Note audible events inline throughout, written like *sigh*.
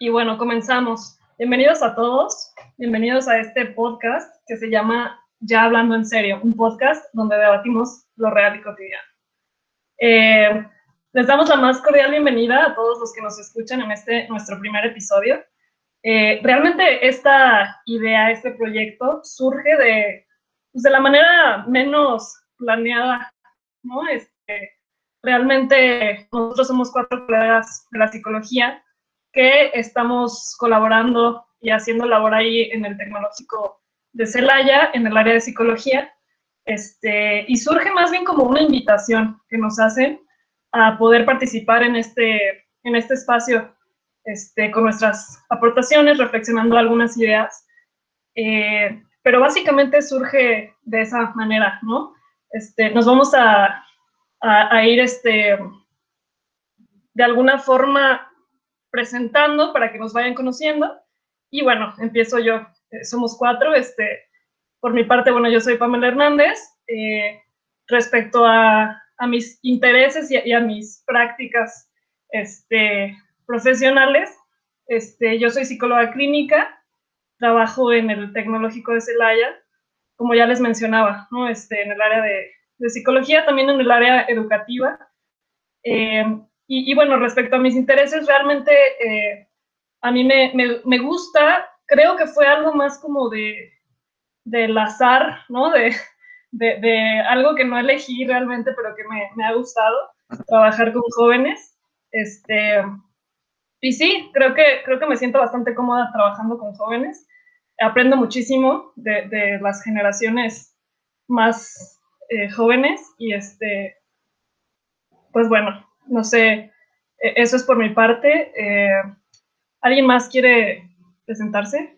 Y bueno, comenzamos. Bienvenidos a todos, bienvenidos a este podcast que se llama Ya Hablando en Serio, un podcast donde debatimos lo real y cotidiano. Eh, les damos la más cordial bienvenida a todos los que nos escuchan en este nuestro primer episodio. Eh, realmente esta idea, este proyecto surge de, pues, de la manera menos planeada, ¿no? Este, realmente nosotros somos cuatro colegas de la psicología que estamos colaborando y haciendo labor ahí en el tecnológico de Celaya, en el área de psicología, este, y surge más bien como una invitación que nos hacen a poder participar en este, en este espacio este, con nuestras aportaciones, reflexionando algunas ideas. Eh, pero básicamente surge de esa manera, ¿no? Este, nos vamos a, a, a ir este, de alguna forma presentando para que nos vayan conociendo. Y bueno, empiezo yo. Eh, somos cuatro. Este, por mi parte, bueno, yo soy Pamela Hernández. Eh, respecto a, a, mis intereses y a, mis prácticas este, profesionales, este, yo soy psicóloga clínica, trabajo en el Tecnológico de Celaya, como ya les mencionaba, ¿no? este, en el área de, de psicología, también en el área educativa. Eh, y, y, bueno, respecto a mis intereses, realmente eh, a mí me, me, me, gusta, creo que fue algo más como de del azar, ¿no? De, de, de, algo que no elegí realmente, pero que me, me ha gustado, trabajar con jóvenes. Este, y sí, creo que, creo que me siento bastante cómoda trabajando con jóvenes. Aprendo muchísimo de, de las generaciones más eh, jóvenes y este, pues bueno, no sé, e, eso es por mi parte. Eh, ¿Alguien más quiere presentarse?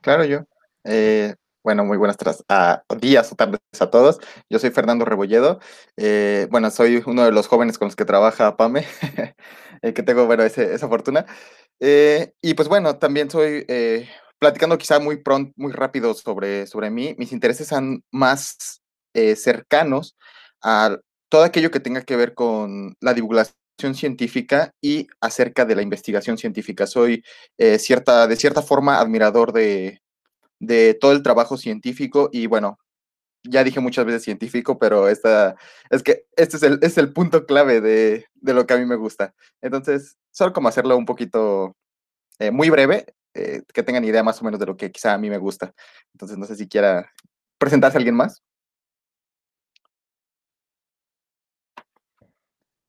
Claro, yo. Eh, bueno, muy buenas a, días o tardes a todos. Yo soy Fernando Rebolledo. Eh, bueno, soy uno de los jóvenes con los que trabaja PAME, *laughs* que tengo, bueno, esa fortuna. Y pues bueno, también soy, platicando quizá muy pronto, muy rápido sobre, sobre mí, mis intereses son más cercanos a todo aquello que tenga que ver con la divulgación científica y acerca de la investigación científica. Soy cierta, de cierta forma admirador de, de todo el trabajo científico y bueno, ya dije muchas veces científico, pero esta, es que este es el, es el punto clave de, de, lo que a mí me gusta. Entonces, solo como hacerlo un poquito eh, muy breve, eh, que tengan idea más o menos de lo que quizá a mí me gusta. Entonces, no sé si quiera presentarse alguien más.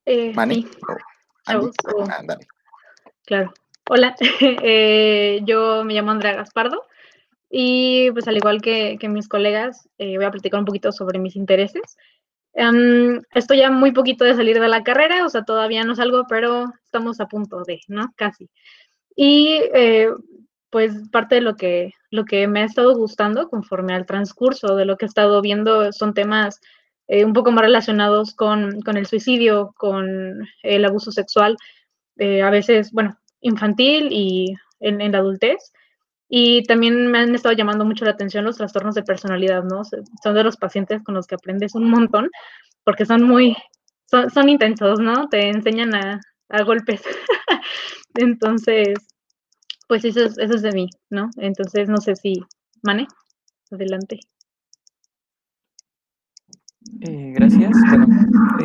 Eh, Mani. sí. Oh, Andy. Oh. Ah. Claro. Hola, *laughs* eh, yo me llamo Andrea Gaspardo. Y pues al igual que, que mis colegas, eh, voy a platicar un poquito sobre mis intereses. Um, estoy ya muy poquito de salir de la carrera, o sea, todavía no salgo, pero estamos a punto de, ¿no? Casi. Y eh, pues parte de lo que, lo que me ha estado gustando conforme al transcurso de lo que he estado viendo son temas eh, un poco más relacionados con, con, el suicidio, con el abuso sexual, eh, a veces, bueno, infantil y en, en la adultez. Y también me han estado llamando mucho la atención los trastornos de personalidad, ¿no? Son de los pacientes con los que aprendes un montón, porque son muy, son, intensos, ¿no? Te enseñan a, a golpes. *laughs* Entonces, pues eso es, eso es de mí, ¿no? Entonces, no sé si, Mane, adelante. Eh, gracias. Bueno,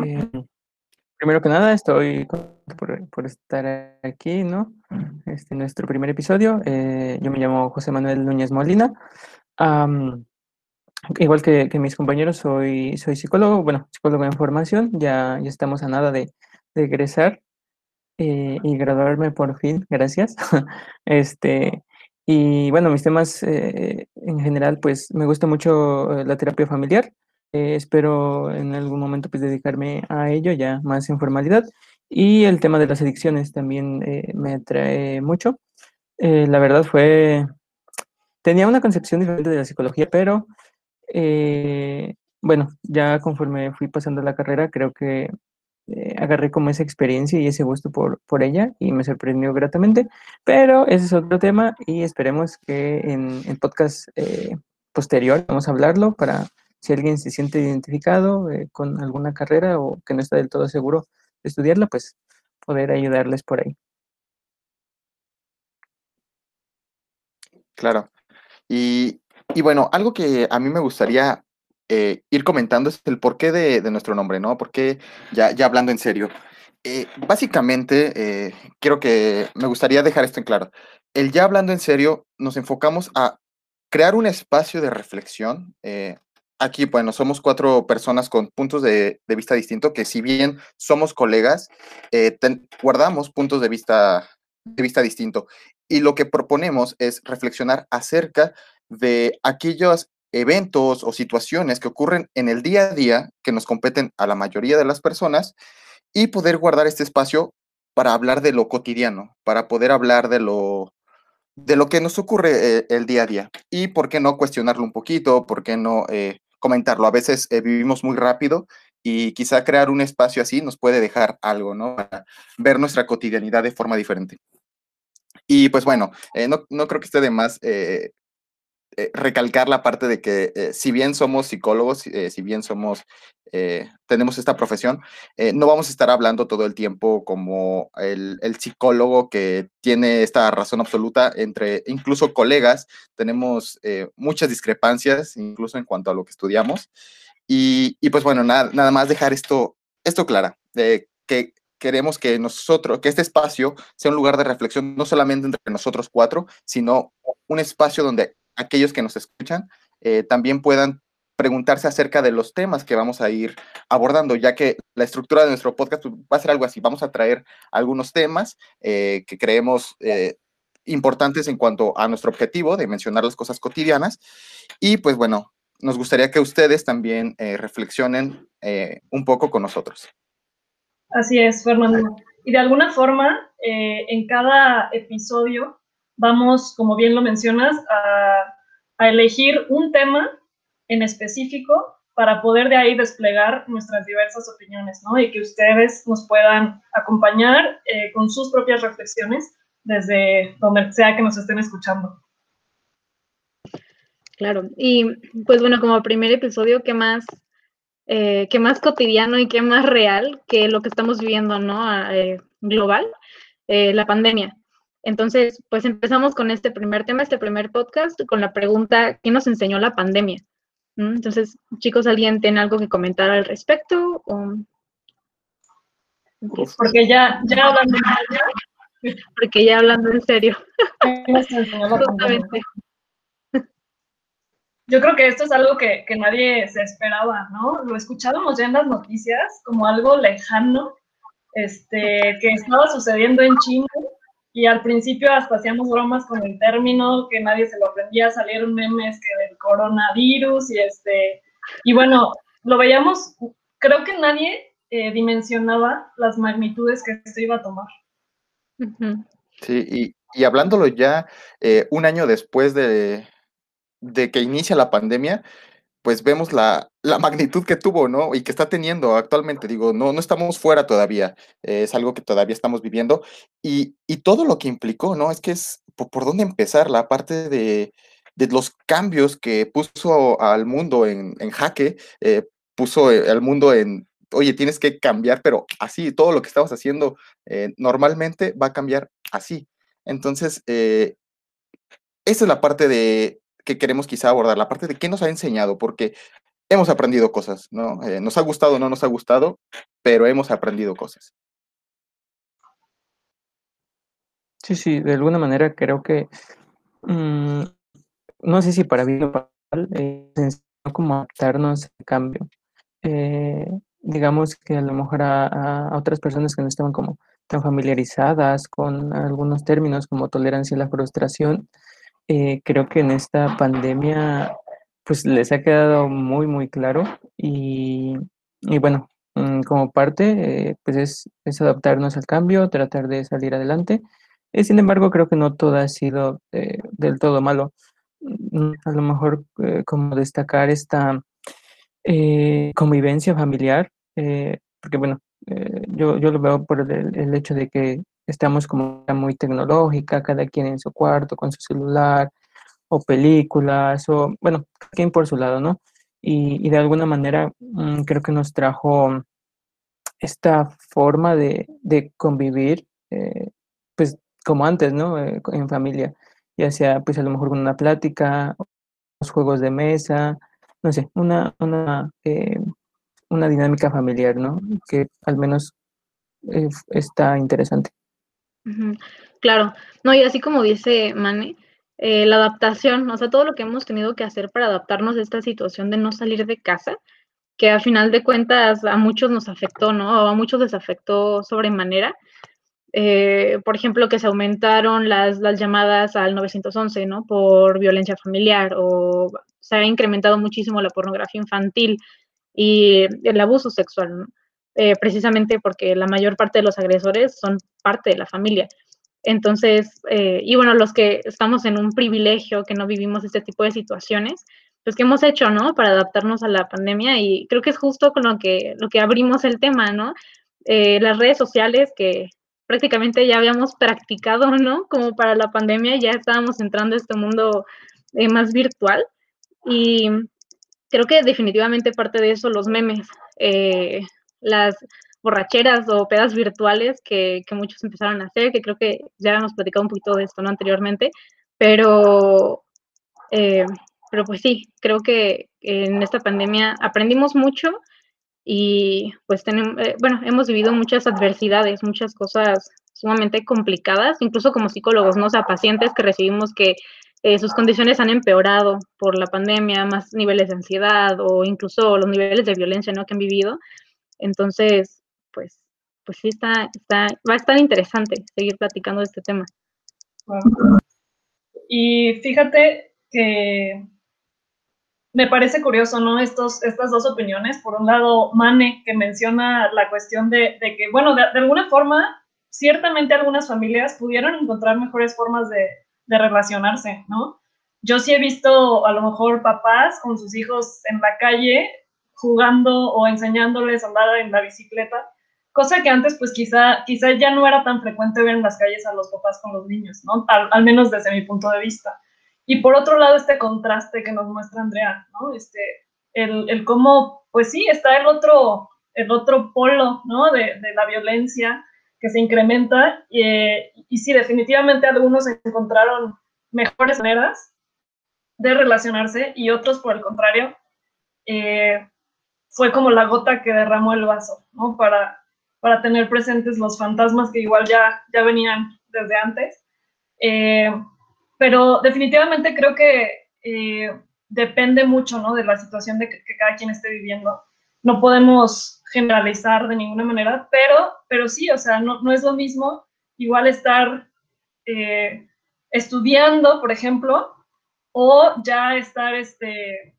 eh, primero que nada, estoy por, por, estar aquí, ¿no? Este nuestro primer episodio. Eh, yo me llamo José Manuel Núñez Molina. Igual que, mis compañeros, soy, soy psicólogo, bueno, psicólogo en formación. Ya, ya estamos a nada de, de egresar eh, y graduarme por fin, gracias. *laughs* este, y bueno, mis temas en general, pues me gusta mucho la terapia familiar. Eh, espero en algún momento pues dedicarme a ello ya más en formalidad. Y el tema de las adicciones también eh, me atrae mucho. Eh, la verdad fue, tenía una concepción diferente de la psicología, pero eh, bueno, ya conforme fui pasando la carrera, creo que agarré como esa experiencia y ese gusto por, por ella y me sorprendió gratamente. Pero ese es otro tema y esperemos que en el podcast posterior vamos a hablarlo para si alguien se siente identificado eh, con alguna carrera o que no está del todo seguro de estudiarla, pues poder ayudarles por ahí. Claro. Y, bueno, algo que a mí me gustaría eh, ir comentando es el porqué de, de nuestro nombre, ¿no? Porque ya, ya hablando en serio. Eh, básicamente, eh, quiero que me gustaría dejar esto en claro. El ya hablando en serio, nos enfocamos a crear un espacio de reflexión. Aquí, bueno, somos cuatro personas con puntos de, vista distintos, que si bien somos colegas, guardamos puntos de vista, de vista distinto. Y lo que proponemos es reflexionar acerca de aquellos eventos o situaciones que ocurren en el día a día que nos competen a la mayoría de las personas y poder guardar este espacio para hablar de lo cotidiano, para poder hablar de lo, de lo que nos ocurre eh, el día a día. Y por qué no cuestionarlo un poquito, por qué no eh, comentarlo. A veces eh, vivimos muy rápido y quizá crear un espacio así nos puede dejar algo, ¿no? Para ver nuestra cotidianidad de forma diferente. Y pues bueno, eh, no, no, creo que esté de más eh, eh, recalcar la parte de que si bien somos psicólogos, si bien somos, tenemos esta profesión, no vamos a estar hablando todo el tiempo como el, el, psicólogo que tiene esta razón absoluta entre incluso colegas, tenemos muchas discrepancias, incluso en cuanto a lo que estudiamos. Y, y pues bueno, nada, nada más dejar esto, esto clara, de que queremos que nosotros, que este espacio sea un lugar de reflexión, no solamente entre nosotros cuatro, sino un espacio donde aquellos que nos escuchan eh, también puedan preguntarse acerca de los temas que vamos a ir abordando, ya que la estructura de nuestro podcast va a ser algo así. Vamos a traer algunos temas eh, que creemos eh, importantes en cuanto a nuestro objetivo de mencionar las cosas cotidianas. Y pues bueno, nos gustaría que ustedes también reflexionen un poco con nosotros. Así es, Fernando. Y de alguna forma, en cada episodio vamos, como bien lo mencionas, a, elegir un tema en específico para poder de ahí desplegar nuestras diversas opiniones, ¿no? Y que ustedes nos puedan acompañar eh, con sus propias reflexiones desde donde sea que nos estén escuchando. Claro, y pues bueno, como primer episodio, ¿qué más eh, qué más cotidiano y qué más real que lo que estamos viviendo, ¿no? Eh, global, eh, la pandemia. Entonces, pues empezamos con este primer tema, este primer podcast, con la pregunta, ¿qué nos enseñó la pandemia? ¿Mm? Entonces, chicos, ¿alguien tiene algo que comentar al respecto? Porque ya, ya hablando en serio. Porque ya hablando en serio. Justamente. Yo creo que esto es algo que, que, nadie se esperaba, ¿no? Lo escuchábamos ya en las noticias como algo lejano, este, que estaba sucediendo en China y al principio hasta hacíamos bromas con el término, que nadie se lo aprendía, salieron memes que del coronavirus y este, y bueno, lo veíamos, creo que nadie eh, dimensionaba las magnitudes que esto iba a tomar. Sí, y, y hablándolo ya eh, un año después de, de que inicia la pandemia, pues vemos la, la, magnitud que tuvo, ¿no? Y que está teniendo actualmente. Digo, no, no estamos fuera todavía, es algo que todavía estamos viviendo. Y, y, todo lo que implicó, ¿no? Es que es por, dónde empezar, la parte de, de, los cambios que puso al mundo en, en jaque, eh, puso al mundo en, oye, tienes que cambiar, pero así, todo lo que estabas haciendo eh, normalmente va a cambiar así. Entonces, eh, esa es la parte de, que queremos quizá abordar, la parte de qué nos ha enseñado, porque hemos aprendido cosas, ¿no? Eh, nos ha gustado o no nos ha gustado, pero hemos aprendido cosas. Sí, sí, de alguna manera creo que, mm, no sé si para bien o para mal, eh, como adaptarnos al cambio. Eh, digamos que a lo mejor a, otras personas que no estaban como tan familiarizadas con algunos términos como tolerancia a la frustración, eh, creo que en esta pandemia pues les ha quedado muy, muy claro y, y bueno, mm, como parte eh, pues es, es, adaptarnos al cambio, tratar de salir adelante. Eh, sin embargo, creo que no todo ha sido del todo malo. Mm, a lo mejor como destacar esta convivencia familiar, porque bueno, yo, yo lo veo por el, el hecho de que estamos como muy tecnológica, cada quien en su cuarto con su celular o películas o bueno, cada quien por su lado, ¿no? Y, de alguna manera mm, creo que nos trajo esta forma de, convivir, eh, pues como antes, ¿no? Eh, en familia. ya sea pues a lo mejor con una plática, los juegos de mesa, no sé, una, una, eh, una dinámica familiar, ¿no? Que al menos eh, está interesante. Claro, no, y así como dice Mane, eh, la adaptación, o sea, todo lo que hemos tenido que hacer para adaptarnos a esta situación de no salir de casa, que a final de cuentas a muchos nos afectó, ¿no? A muchos les afectó sobremanera. Eh, por ejemplo, que se aumentaron las, las, llamadas al 911, ¿no? Por violencia familiar o se ha incrementado muchísimo la pornografía infantil y el abuso sexual, ¿no? Eh, precisamente porque la mayor parte de los agresores son parte de la familia. Entonces, eh, y bueno, los que estamos en un privilegio, que no vivimos este tipo de situaciones, pues que hemos hecho, ¿no? Para adaptarnos a la pandemia y creo que es justo con lo que, lo que abrimos el tema, ¿no? Eh, las redes sociales que prácticamente ya habíamos practicado, ¿no? Como para la pandemia ya estábamos entrando a este mundo más virtual y creo que definitivamente parte de eso los memes, eh, las borracheras o pedas virtuales que, que, muchos empezaron a hacer, que creo que ya hemos platicado un poquito de esto ¿no? anteriormente, pero, eh, pero pues sí, creo que en esta pandemia aprendimos mucho y pues tenemos, eh, bueno, hemos vivido muchas adversidades, muchas cosas sumamente complicadas, incluso como psicólogos, ¿no? O sea, pacientes que recibimos que eh, sus condiciones han empeorado por la pandemia, más niveles de ansiedad o incluso los niveles de violencia, ¿no? Que han vivido. Entonces, pues, pues sí está, está, va a estar interesante seguir platicando de este tema. Y fíjate que me parece curioso, ¿no? Estos, estas dos opiniones. Por un lado, Mane, que menciona la cuestión de, de que, bueno, de, alguna forma, ciertamente algunas familias pudieron encontrar mejores formas de, de, relacionarse, ¿no? Yo sí he visto a lo mejor papás con sus hijos en la calle jugando o enseñándoles a andar en la bicicleta cosa que antes pues quizá, quizá ya no era tan frecuente ver en las calles a los papás con los niños, ¿no? Al, al, menos desde mi punto de vista. Y por otro lado, este contraste que nos muestra Andrea, ¿no? Este, el, el cómo, pues sí, está el otro, el otro polo, ¿no? De, de la violencia que se incrementa y, y sí, definitivamente algunos encontraron mejores maneras de relacionarse y otros, por el contrario, eh, fue como la gota que derramó el vaso, ¿no? Para, para tener presentes los fantasmas que igual ya, ya venían desde antes. Eh, pero definitivamente creo que eh, depende mucho ¿no? de la situación de que, cada quien esté viviendo. No podemos generalizar de ninguna manera, pero, pero sí, o sea, no, no es lo mismo igual estar eh, estudiando, por ejemplo, o ya estar este,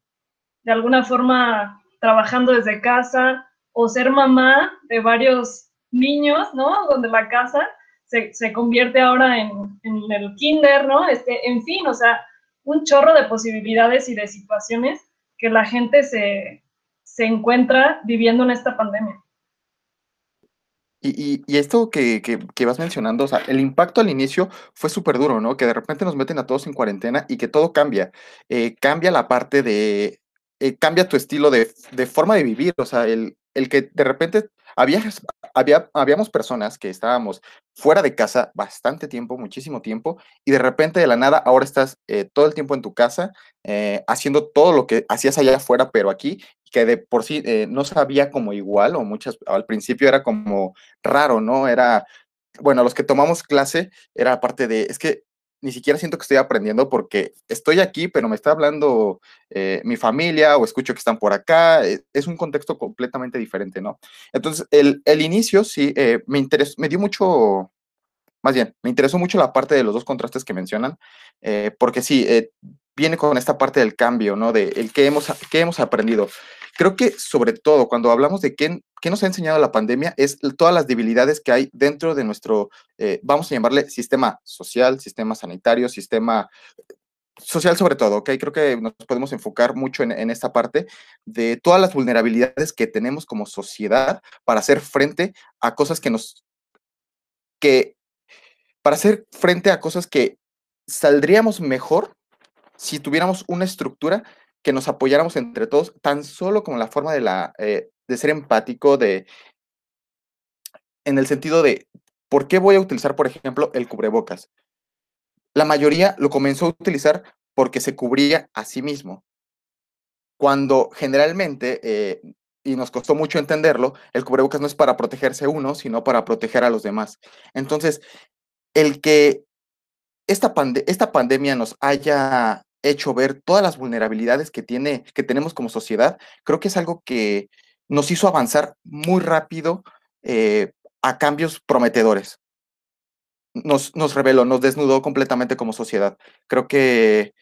de alguna forma trabajando desde casa o ser mamá de varios niños, ¿no? Donde la casa se, se convierte ahora en, en, el kinder, ¿no? Este, en fin, o sea, un chorro de posibilidades y de situaciones que la gente se, se encuentra viviendo en esta pandemia. Y, y, esto que, que, que, vas mencionando, o sea, el impacto al inicio fue súper duro, ¿no? Que de repente nos meten a todos en cuarentena y que todo cambia. Eh, cambia la parte de, eh, cambia tu estilo de, de, forma de vivir, o sea, el, el que de repente había, había, habíamos personas que estábamos fuera de casa bastante tiempo, muchísimo tiempo, y de repente de la nada ahora estás eh, todo el tiempo en tu casa eh, haciendo todo lo que hacías allá afuera, pero aquí, que de por sí no sabía como igual, o muchas, al principio era como raro, ¿no? Era, bueno, los que tomamos clase era parte de, es que ni siquiera siento que estoy aprendiendo porque estoy aquí, pero me está hablando eh, mi familia o escucho que están por acá. Eh, es un contexto completamente diferente, ¿no? Entonces, el, el inicio sí eh, me interesó, me dio mucho, más bien, me interesó mucho la parte de los dos contrastes que mencionan, eh, porque sí, viene con esta parte del cambio, ¿no? De el que hemos, que hemos aprendido. Creo que sobre todo cuando hablamos de qué, qué, nos ha enseñado la pandemia es todas las debilidades que hay dentro de nuestro, eh, vamos a llamarle sistema social, sistema sanitario, sistema social sobre todo, ¿ok? Creo que nos podemos enfocar mucho en, en, esta parte de todas las vulnerabilidades que tenemos como sociedad para hacer frente a cosas que nos, que, para hacer frente a cosas que saldríamos mejor si tuviéramos una estructura que nos apoyáramos entre todos, tan solo como la forma eh, de ser empático, de, en el sentido de, ¿por qué voy a utilizar, por ejemplo, el cubrebocas? la mayoría lo comenzó a utilizar porque se cubría a sí mismo. Cuando generalmente, eh, y nos costó mucho entenderlo, el cubrebocas no es para protegerse uno, sino para proteger a los demás. Entonces, el que esta, esta pandemia nos haya hecho ver todas las vulnerabilidades que, tiene, que tenemos como sociedad, creo que es algo que nos hizo avanzar muy rápido eh, a cambios prometedores. Nos, nos reveló, nos desnudó completamente como sociedad. Creo que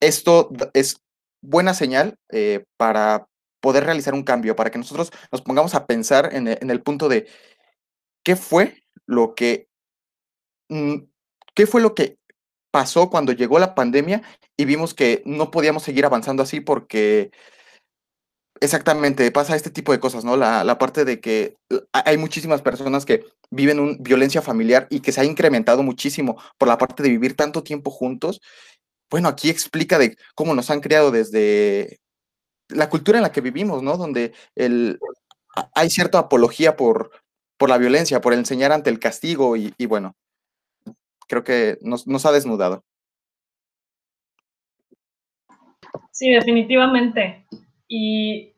esto es buena señal eh, para poder realizar un cambio, para que nosotros nos pongamos a pensar en, en el punto de qué fue lo que, mm, qué fue lo que pasó cuando llegó la pandemia y vimos que no podíamos seguir avanzando así porque exactamente pasa este tipo de cosas, ¿no? La, la parte de que hay muchísimas personas que viven un, violencia familiar y que se ha incrementado muchísimo por la parte de vivir tanto tiempo juntos. Bueno, aquí explica de cómo nos han creado desde la cultura en la que vivimos, ¿no? Donde el, hay cierta apología por, por la violencia, por enseñar ante el castigo y bueno, creo que nos, nos ha desnudado. Sí, definitivamente. Y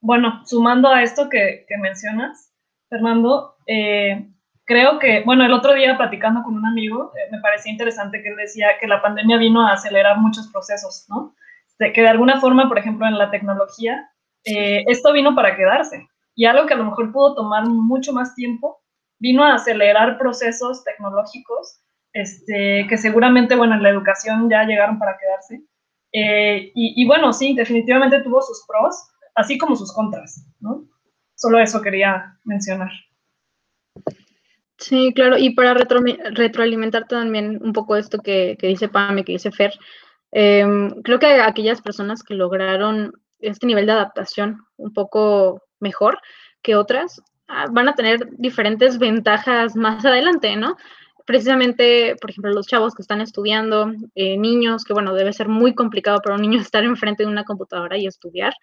bueno, sumando a esto que, que mencionas, Fernando, eh, creo que, bueno, el otro día platicando con un amigo, eh, me parecía interesante que él decía que la pandemia vino a acelerar muchos procesos, ¿no? De que de alguna forma, por ejemplo, en la tecnología, eh, esto vino para quedarse. Y algo que a lo mejor pudo tomar mucho más tiempo, vino a acelerar procesos tecnológicos este, que seguramente, bueno, en la educación ya llegaron para quedarse. Eh, y, bueno, sí, definitivamente tuvo sus pros, así como sus contras, ¿no? Solo eso quería mencionar. Sí, claro, y para retro, retroalimentar también un poco esto que, que dice Pame, que dice Fer, eh, creo que aquellas personas que lograron este nivel de adaptación un poco mejor que otras, ah, van a tener diferentes ventajas más adelante, ¿no? Precisamente, por ejemplo, los chavos que están estudiando, eh, niños, que bueno, debe ser muy complicado para un niño *laughs* estar enfrente de una computadora y estudiar,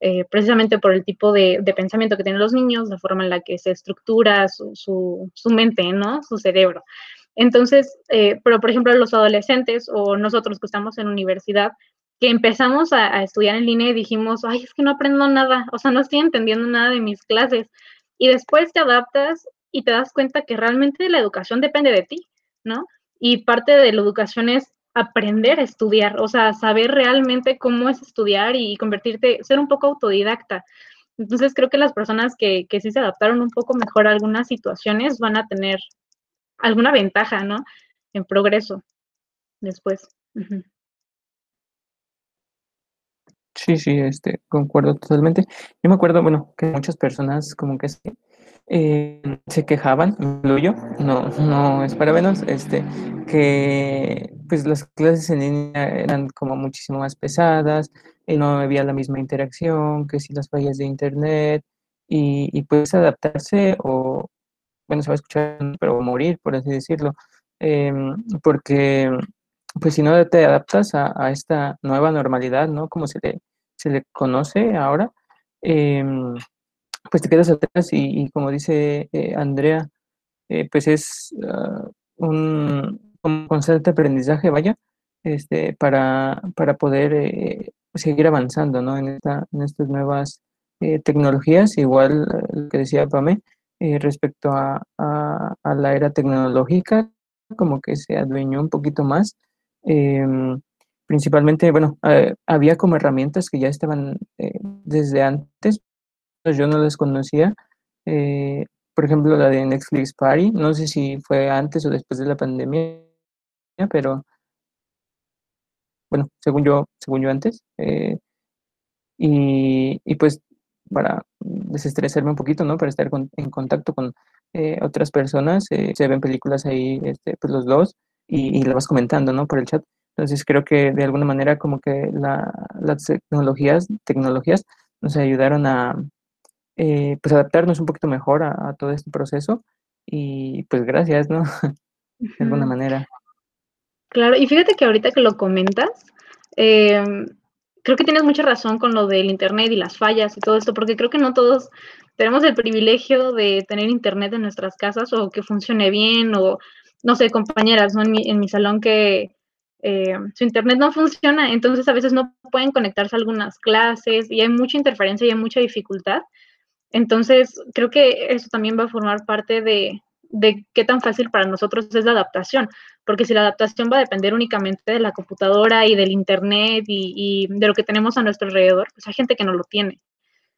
eh, precisamente por el tipo de, pensamiento que tienen los niños, la forma en la que se estructura su, su, su mente, ¿no? Su cerebro. Entonces, eh, pero por ejemplo, los adolescentes o nosotros que estamos en universidad, que empezamos a, a, estudiar en línea y dijimos, ay, es que no aprendo nada, o sea, no estoy entendiendo nada de mis clases. Y después te adaptas y te das cuenta que realmente la educación depende de ti, ¿no? Y parte de la educación es aprender a estudiar, o sea, saber realmente cómo es estudiar y convertirte, ser un poco autodidacta. Entonces creo que las personas que, que sí se adaptaron un poco mejor a algunas situaciones van a tener alguna ventaja, ¿no? En progreso después. Sí, sí, este, concuerdo totalmente. Yo me acuerdo, bueno, que muchas personas como que eh, se quejaban, incluyo, no, no es para menos, este, que pues las clases en línea eran como muchísimo más pesadas, y no había la misma interacción, que si las fallas de internet, y, y pues adaptarse o, bueno, se va a escuchar, pero morir, por así decirlo, eh, porque pues si no te adaptas a, a, esta nueva normalidad, ¿no? Como se le, se le conoce ahora, eh, pues te quedas atrás y, como dice eh, Andrea, eh, pues es uh, un, un, constante aprendizaje, vaya, este, para, para poder eh, seguir avanzando, ¿no? En, esta, en estas nuevas tecnologías, igual lo que decía Pame, respecto a, a, a, la era tecnológica, como que se adueñó un poquito más. Eh, principalmente, bueno, eh, había como herramientas que ya estaban eh, desde antes, yo no las conocía. Eh, por ejemplo, la de Netflix Party, no sé si fue antes o después de la pandemia, pero bueno, según yo, según yo antes. Y, y, pues para desestresarme un poquito, ¿no? Para estar con, en contacto con otras personas, se ven películas ahí, este, pues los dos, y, y vas comentando, ¿no? Por el chat. Entonces creo que de alguna manera como que la, las tecnologías, tecnologías nos ayudaron a eh, pues adaptarnos un poquito mejor a, a, todo este proceso y pues gracias, ¿no? *laughs* de alguna manera. Claro, y fíjate que ahorita que lo comentas, eh, creo que tienes mucha razón con lo del Internet y las fallas y todo esto, porque creo que no todos tenemos el privilegio de tener Internet en nuestras casas o que funcione bien o no sé, compañeras ¿no? en, mi, en mi salón que eh, su internet no funciona, entonces a veces no pueden conectarse a algunas clases y hay mucha interferencia y hay mucha dificultad. Entonces, creo que eso también va a formar parte de, de qué tan fácil para nosotros es la adaptación, porque si la adaptación va a depender únicamente de la computadora y del internet y, de lo que tenemos a nuestro alrededor, pues hay gente que no lo tiene.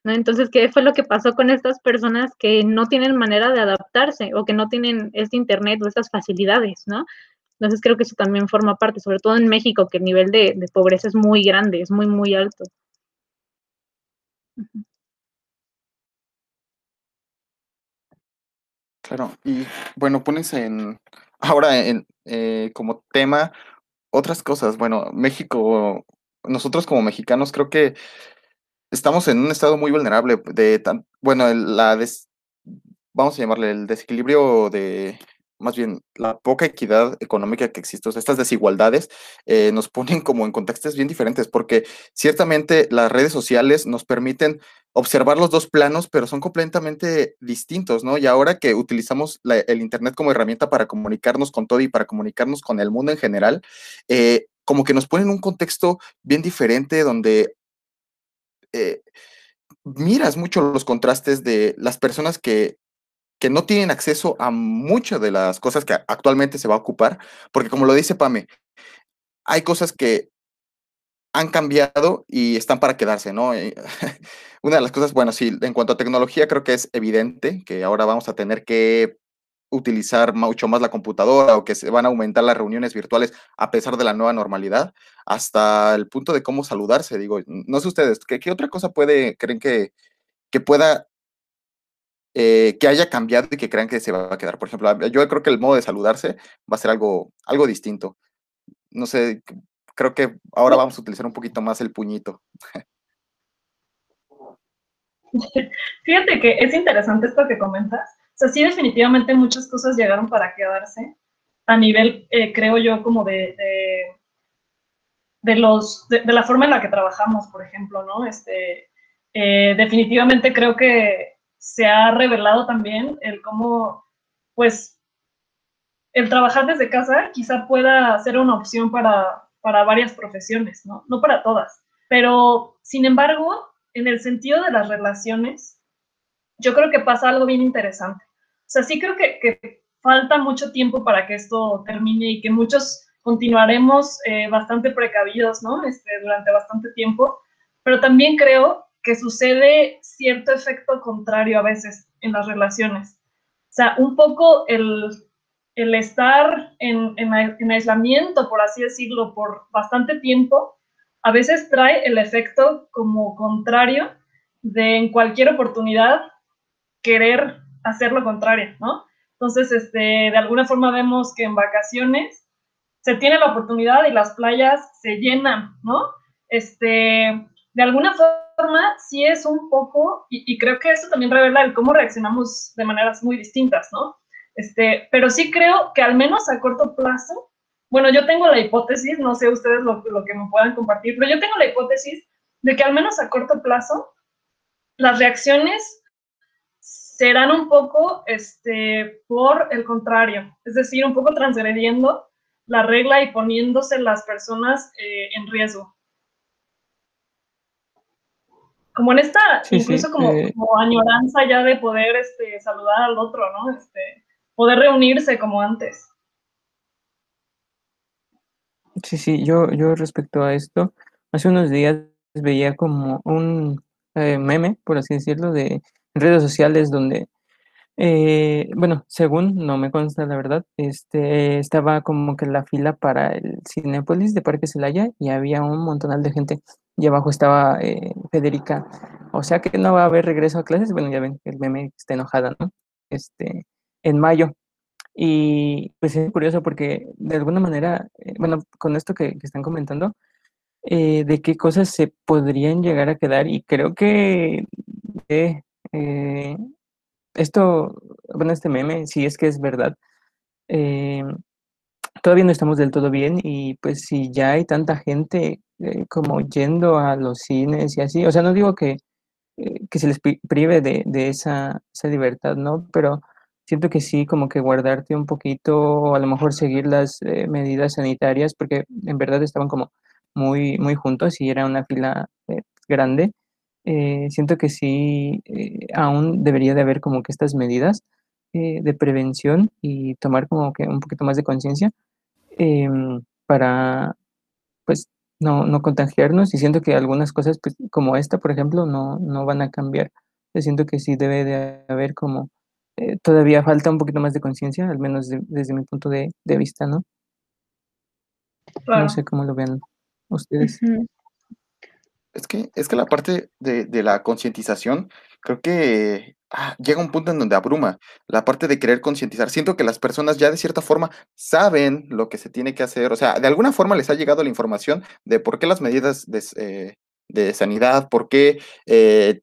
Entonces, ¿qué fue lo que pasó con estas personas que no tienen manera de adaptarse o que no tienen este internet o estas facilidades, ¿no? Entonces creo que eso también forma parte, sobre todo en México, que el nivel de, pobreza es muy grande, es muy, muy alto. Claro, y bueno, pones en ahora en eh, como tema otras cosas. Bueno, México, nosotros como mexicanos creo que estamos en un estado muy vulnerable de tan, bueno, la vamos a llamarle el desequilibrio de más bien la poca equidad económica que existe, o estas desigualdades eh, nos *laughs* ponen como en contextos bien diferentes, porque ciertamente las redes sociales nos permiten observar los dos planos, pero son completamente distintos, ¿no? Y ahora que utilizamos el Internet como herramienta para comunicarnos con todo y para comunicarnos con el mundo en general, eh, como que nos ponen un contexto bien diferente donde eh, miras mucho los contrastes de las personas que que no tienen acceso a muchas de las cosas que actualmente se va a ocupar, porque como lo dice Pame, hay cosas que han cambiado y están para quedarse, ¿no? Eh, *laughs* Una de las cosas, bueno, sí, en cuanto a tecnología, creo que es evidente que ahora vamos a tener que utilizar mucho más la computadora o que se van a aumentar las reuniones virtuales a pesar de la nueva normalidad, hasta el punto de cómo saludarse, digo, no sé ustedes, ¿qué, qué otra cosa puede, creen que, que pueda eh, que haya cambiado y que crean que se va a quedar. Por ejemplo, yo creo que el modo de saludarse va a ser algo, algo distinto. No sé, creo que ahora vamos a utilizar un poquito más el puñito. *laughs* Fíjate que es interesante esto que comentas. O sea, sí, definitivamente muchas cosas llegaron para quedarse a nivel, eh, creo yo, como de, de, de los, de, de la forma en la que trabajamos, por ejemplo, ¿no? Este, eh, definitivamente creo que se ha revelado también el cómo, pues, el trabajar desde casa quizá pueda ser una opción para, para varias profesiones, ¿no? No para todas. Pero, sin embargo, en el sentido de las relaciones, yo creo que pasa algo bien interesante. O sea, sí creo que, falta mucho tiempo para que esto termine y que muchos continuaremos eh, bastante precavidos, ¿no? Este, durante bastante tiempo, pero también creo que sucede cierto efecto contrario a veces en las relaciones. O sea, un poco el, el estar en, en, en, aislamiento, por así decirlo, por bastante tiempo, a veces trae el efecto como contrario de en cualquier oportunidad querer hacer lo contrario, ¿no? Entonces, este, de alguna forma vemos que en vacaciones se tiene la oportunidad y las playas se llenan, ¿no? Este, de alguna forma sí es un poco, y, y creo que eso también revela el cómo reaccionamos de maneras muy distintas, ¿no? Este, pero sí creo que al menos a corto plazo, bueno, yo tengo la hipótesis, no sé ustedes lo, lo, que me puedan compartir, pero yo tengo la hipótesis de que al menos a corto plazo las reacciones serán un poco este, por el contrario, es decir, un poco transgrediendo la regla y poniéndose las personas eh, en riesgo. Como en esta, Sí, incluso sí, como, eh, como añoranza ya de poder este, saludar al otro, ¿no? Este, poder reunirse como antes. Sí, sí, yo, yo respecto a esto, hace unos días veía como un eh, meme, por así decirlo, de redes sociales donde, eh, bueno, según no me consta la verdad, este, estaba como que la fila para el Cinépolis de Parque Celaya y había un montonal de gente y abajo estaba eh, Federica, o sea que no va a haber regreso a clases, bueno, ya ven el meme está enojada, ¿no? Este, en mayo. Y pues es curioso porque de alguna manera, eh, bueno, con esto que, están comentando, eh, de qué cosas se podrían llegar a quedar y creo que esto, bueno, este meme, si es que es verdad, todavía no estamos del todo bien y pues si ya hay tanta gente eh, como yendo a los cines y así, o sea, no digo que, eh, que se les pri- prive de, de esa, esa libertad, ¿no? Pero siento que sí, como que guardarte un poquito, o a lo mejor seguir las eh, medidas sanitarias, porque en verdad estaban como muy, muy juntos y era una fila grande. Siento que sí, aún debería de haber como que estas medidas de prevención y tomar como que un poquito más de conciencia em, para, pues, no, no contagiarnos y siento que algunas cosas pues, como esta, por ejemplo, no, no van a cambiar. Yo siento que sí debe de haber como eh, todavía falta un poquito más de conciencia, al menos desde mi punto de, vista, ¿no? No sé cómo lo ven ustedes. Es que, es que la parte de, la concientización, creo que ah, llega un punto en donde abruma la parte de querer concientizar. Siento que las personas ya de cierta forma saben lo que se tiene que hacer, o sea, de alguna forma les ha llegado la información de por qué las medidas de, eh, sanidad, por qué, eh,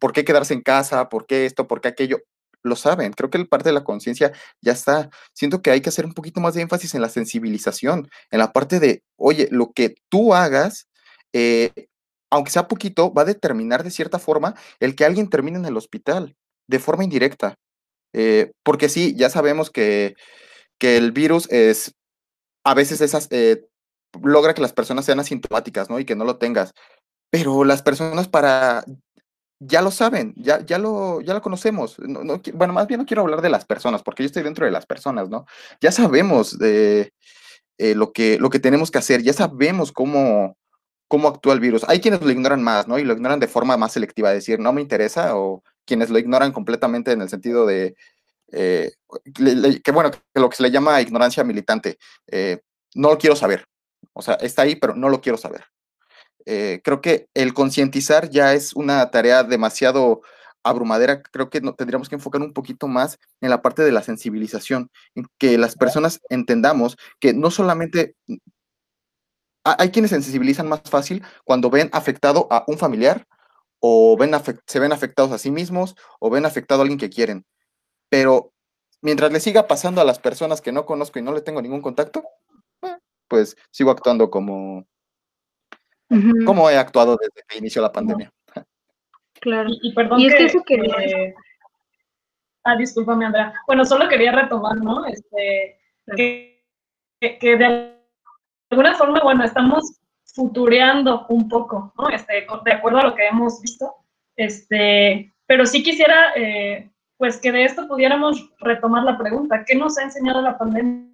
por qué quedarse en casa, por qué esto, por qué aquello lo saben. Creo que el parte de la conciencia ya está. Siento que hay que hacer un poquito más de énfasis en la sensibilización, en la parte de, oye, lo que tú hagas, eh, aunque sea poquito, va a determinar de cierta forma el que alguien termine en el hospital, de forma indirecta. Eh, porque sí, ya sabemos que, que, el virus es, a veces esas, eh, logra que las personas sean asintomáticas, ¿no? Y que no lo tengas. Pero las personas para ya lo saben, ya, ya, lo, ya lo conocemos. bueno, más bien no quiero hablar de las personas, porque yo estoy dentro de las personas, ¿no? Ya sabemos de eh, lo, que, lo que tenemos que hacer, ya sabemos cómo, cómo actúa el virus. Hay quienes lo ignoran más, ¿no? Y lo ignoran de forma más selectiva, decir, no me interesa, o quienes lo ignoran completamente en el sentido de, eh, que bueno, que lo que se le llama ignorancia militante. Eh, no lo quiero saber. O sea, está ahí, pero no lo quiero saber. Eh, creo que el concientizar ya es una tarea demasiado abrumadera. Creo que no, tendríamos que enfocar un poquito más en la parte de la sensibilización, en que las personas entendamos que no solamente hay quienes se sensibilizan más fácil cuando ven afectado a un familiar o ven se ven afectados a sí mismos o ven afectado a alguien que quieren. Pero mientras le siga pasando a las personas que no conozco y no le tengo ningún contacto, eh, pues sigo actuando como, ¿Cómo he actuado desde que inició la pandemia? *laughs* Claro. Y, perdón que, Ah, discúlpame, Andrea. Bueno, solo quería retomar, ¿no? Este, que, que, de alguna forma, bueno, estamos futureando un poco, ¿no? Este, de acuerdo a lo que hemos visto. Este, pero sí quisiera, eh, pues, que de esto pudiéramos retomar la pregunta. ¿Qué nos ha enseñado la pandemia?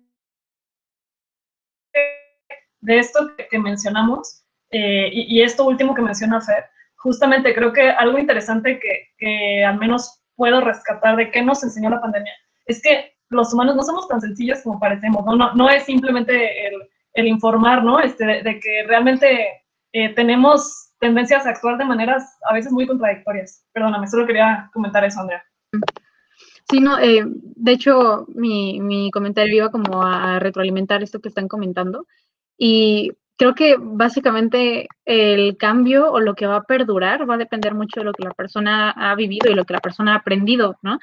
De esto que mencionamos, eh, y, esto último que menciona Fer, justamente creo que algo interesante que, al menos puedo rescatar de qué nos enseñó la pandemia es que los humanos no somos tan sencillos como parecemos, ¿no? No, no es simplemente el, el, informar, ¿no? Este, de, que realmente eh, tenemos tendencias a actuar de maneras a veces muy contradictorias. Perdóname, solo quería comentar eso, Andrea. Sí, no, eh, de hecho, mi, mi, comentario iba como a retroalimentar esto que están comentando. Y creo que básicamente el cambio o lo que va a perdurar va a depender mucho de lo que la persona ha vivido y lo que la persona ha aprendido, ¿no?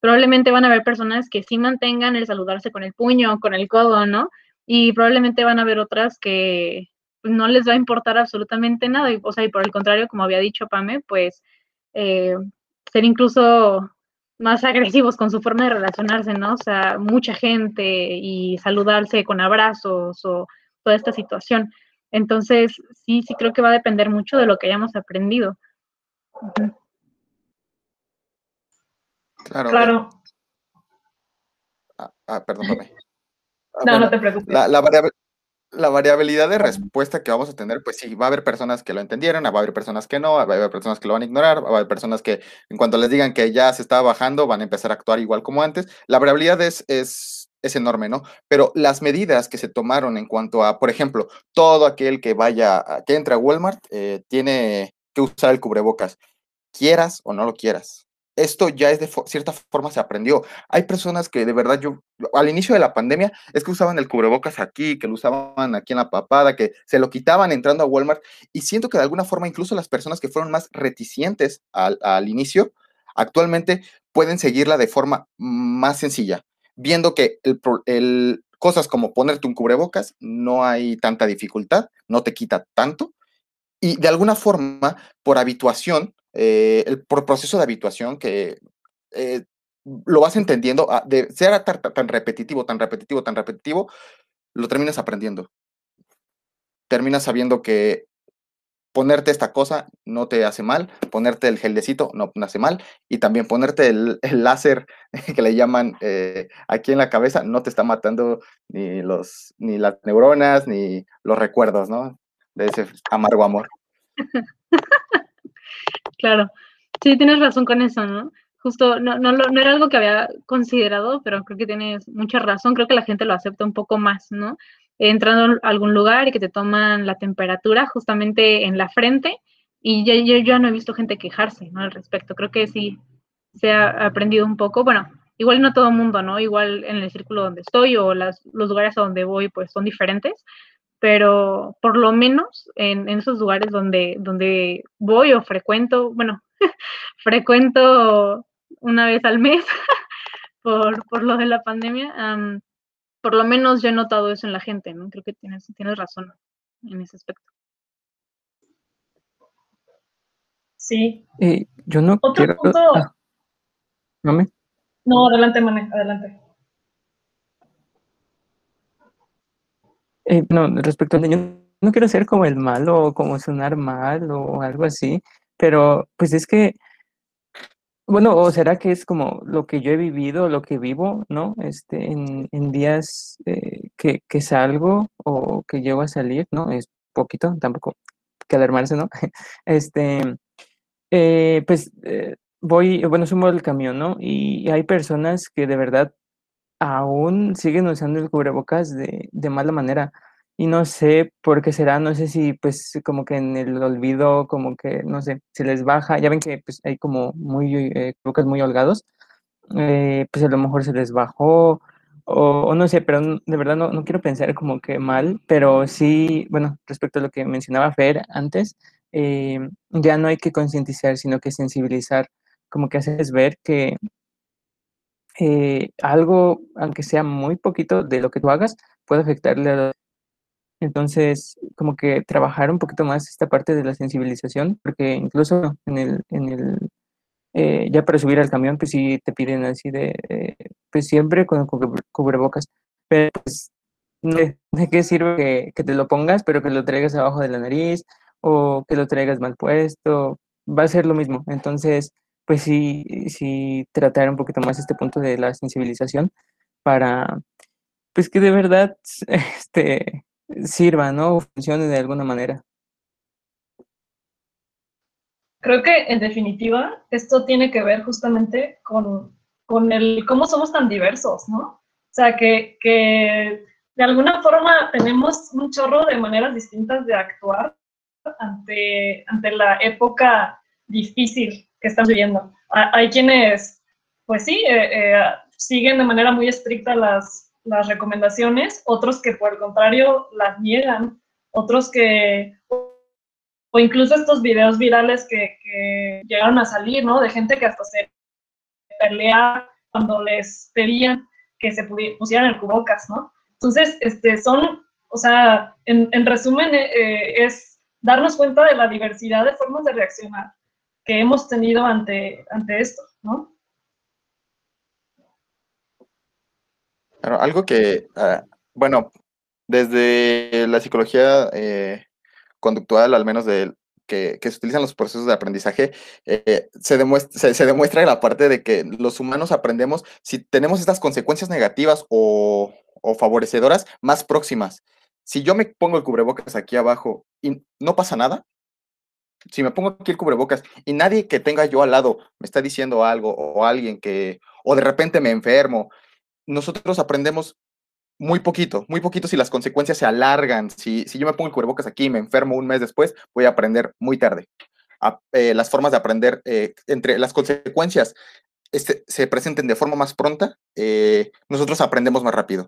Probablemente van a haber personas que sí mantengan el saludarse con el puño, con el codo, ¿no? Y probablemente van a haber otras que no les va a importar absolutamente nada. Y, o sea, y por el contrario, como había dicho Pame, pues eh, ser incluso más agresivos con su forma de relacionarse, ¿no? O sea, mucha gente y saludarse con abrazos o toda esta situación. Entonces, sí, sí creo que va a depender mucho de lo que hayamos aprendido. Claro. Claro. Ah, ah perdóname. Ah, no, no te preocupes. La, variabilidad de respuesta que vamos a tener, pues sí, va a haber personas que lo entendieron, va a haber personas que no, va a haber personas que lo van a ignorar, va a haber personas que en cuanto les digan que ya se está bajando, van a empezar a actuar igual como antes. La variabilidad es, es es enorme, ¿no? Pero las medidas que se tomaron en cuanto a, por ejemplo, todo aquel que vaya, que entre a Walmart, eh, tiene que usar el cubrebocas, quieras o no lo quieras. Esto ya es de cierta forma se aprendió. Hay personas que de verdad yo, al inicio de la pandemia, es que usaban el cubrebocas aquí, que lo usaban aquí en la papada, que se lo quitaban entrando a Walmart. Y siento que de alguna forma incluso las personas que fueron más reticentes al, al inicio, actualmente pueden seguirla de forma más sencilla viendo que el, cosas como ponerte un cubrebocas no hay tanta dificultad, no te quita tanto. Y de alguna forma, por habituación, eh, el, por proceso de habituación, que eh, lo vas entendiendo, ah, de ser tan, repetitivo, tan repetitivo, tan repetitivo, lo terminas aprendiendo. Terminas sabiendo que ponerte esta cosa no te hace mal, ponerte el geldecito no te hace mal, y también ponerte el, láser *laughs* que le llaman eh, aquí en la cabeza no te está matando ni, los, ni las neuronas ni los recuerdos, ¿no? De ese amargo amor. *laughs* Claro, sí, tienes razón con eso, ¿no? Justo, no, no, no era algo que había considerado, pero creo que tienes mucha razón, creo que la gente lo acepta un poco más, ¿no? entrando a algún lugar y que te toman la temperatura justamente en la frente y yo, yo, yo no he visto gente quejarse ¿no? al respecto. Creo que sí se ha aprendido un poco. Bueno, igual no todo el mundo, ¿no? Igual en el círculo donde estoy o los lugares a donde voy pues son diferentes, pero por lo menos en, en esos lugares donde, donde voy o frecuento, bueno, *laughs* frecuento una vez al mes *laughs* por, por lo de la pandemia, por lo menos yo he notado eso en la gente, ¿no? Creo que tienes, tienes razón en ese aspecto. Sí. Eh, yo no Otro quiero... punto... Ah, ¿no me? No, adelante, Mane, adelante. Eh, no, respecto al yo no quiero ser como el malo o como sonar mal o algo así, pero pues es que bueno, o será que es como lo que yo he vivido, lo que vivo, ¿no? Este, en, días eh, que, que salgo o que llego a salir, ¿no? Es poquito, tampoco que alarmarse, ¿no? *laughs* Este, eh, pues voy, bueno, sumo el camión, ¿no? Y hay personas que de verdad aún siguen usando el cubrebocas de, de mala manera. Y no sé por qué será, no sé si pues como que en el olvido, como que, no sé, se les baja, ya ven que pues hay como muy, eh, muy holgados, eh, pues a lo mejor se les bajó, o, no sé, pero de verdad no, no, quiero pensar como que mal, pero sí, bueno, respecto a lo que mencionaba Fer antes, eh, ya no hay que concientizar, sino que sensibilizar, como que haces ver que algo, aunque sea muy poquito de lo que tú hagas, puede afectarle a entonces, como que trabajar un poquito más esta parte de la sensibilización, porque incluso en el, en el eh, ya para subir al camión, pues sí te piden así de, eh, pues siempre con cubrebocas, pero pues, *laughs* ¿de, qué sirve que, te lo pongas, pero que lo traigas abajo de la nariz o que lo traigas mal puesto? Va a ser lo mismo. Entonces, pues sí, sí tratar un poquito más este punto de la sensibilización para, pues que de verdad, *laughs* este sirva, ¿no? O funcione de alguna manera. Creo que en definitiva esto tiene que ver justamente con, con el cómo somos tan diversos, ¿no? O sea, que, que de alguna forma tenemos un chorro de maneras distintas de actuar ante, ante la época difícil que estamos viviendo. Hay quienes, pues sí, eh, eh, siguen de manera muy estricta las, las recomendaciones, otros que por el contrario las niegan, otros que, o incluso estos videos virales que, llegaron a salir, ¿no? De gente que hasta se pelea cuando les pedían que se pusieran el cubocas, ¿no? Entonces, este, son, o sea, en, resumen, eh, eh, es darnos cuenta de la diversidad de formas de reaccionar que hemos tenido ante, ante esto, ¿no? algo que, ah, bueno, desde la psicología eh, conductual, al menos de que, se utilizan los procesos de aprendizaje, eh, se, demuestra, se, demuestra la parte de que los humanos aprendemos si tenemos estas consecuencias negativas o, o favorecedoras más próximas. Si yo me pongo el cubrebocas aquí abajo y no pasa nada, si me pongo aquí el cubrebocas y nadie que tenga yo al lado me está diciendo algo o alguien que, o de repente me enfermo nosotros aprendemos muy poquito, muy poquito si las consecuencias se alargan. Si, si yo me pongo el cubrebocas aquí y me enfermo un mes después, voy a aprender muy tarde. Eh, las formas de aprender, eh, entre las consecuencias este, se presenten de forma más pronta, eh, nosotros aprendemos más rápido.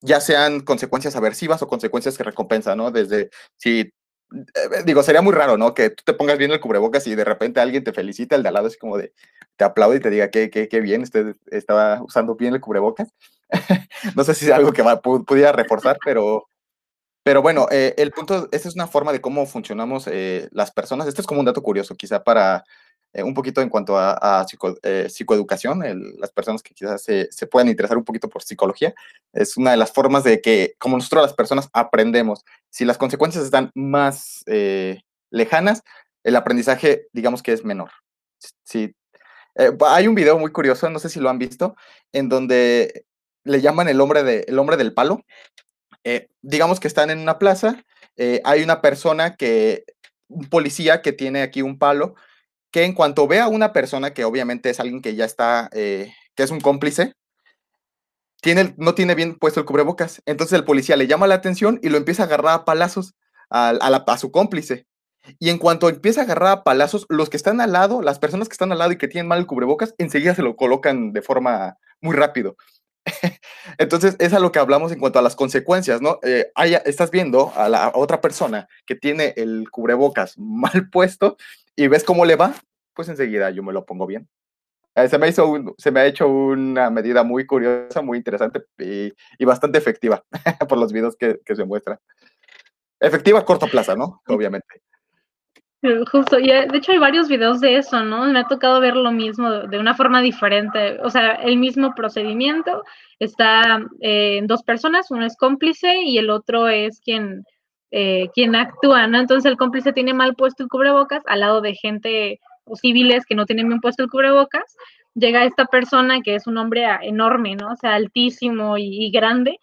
Ya sean consecuencias aversivas o consecuencias que recompensan, ¿no? Desde si eh, digo, sería muy raro, ¿no? Que tú te pongas bien el cubrebocas y de repente alguien te felicita, el de al lado es como de, te aplaude y te diga que, qué bien, usted estaba usando bien el cubrebocas. *laughs* no sé si es algo que pudiera reforzar, pero, pero bueno, eh, el punto, esta es una forma de cómo funcionamos eh, las personas. Esto es como un dato curioso, quizá para eh, un poquito en cuanto a, eh, psicoeducación, las personas que quizás se, se, puedan interesar un poquito por psicología, es una de las formas de que, como nosotros las personas aprendemos, si las consecuencias están más eh, lejanas, el aprendizaje, digamos que es menor. Sí. hay un video muy curioso, no sé si lo han visto, en donde le llaman el hombre, de, el hombre del palo. digamos que están en una plaza, hay una persona que, un policía que tiene aquí un palo que en cuanto ve a una persona que obviamente es alguien que ya está, eh, que es un cómplice, tiene, no tiene bien puesto el cubrebocas. Entonces el policía le llama la atención y lo empieza a agarrar a palazos a, a, su cómplice. Y en cuanto empieza a agarrar a palazos, los que están al lado, las personas que están al lado y que tienen mal el cubrebocas, enseguida se lo colocan de forma muy rápido. *laughs* Entonces, es a lo que hablamos en cuanto a las consecuencias, ¿no? Eh, estás viendo a la otra persona que tiene el cubrebocas *laughs* mal puesto y ves cómo le va, pues enseguida yo me lo pongo bien. Eh, se, me hizo se me ha hecho una medida muy curiosa, muy interesante y, bastante efectiva *laughs* por los videos que, se muestran. Efectiva a corto plazo, ¿no? Obviamente. Justo, y eh, de hecho hay varios videos de eso, ¿no? Me ha tocado ver lo mismo de una forma diferente, o sea, el mismo procedimiento, está eh, dos personas, uno es cómplice y el otro es quien, eh, quien actúa, ¿no? Entonces el cómplice tiene mal puesto el cubrebocas al lado de gente o civiles que no tienen bien puesto el cubrebocas. Llega esta persona que es un hombre enorme, ¿no? O sea, altísimo y, grande,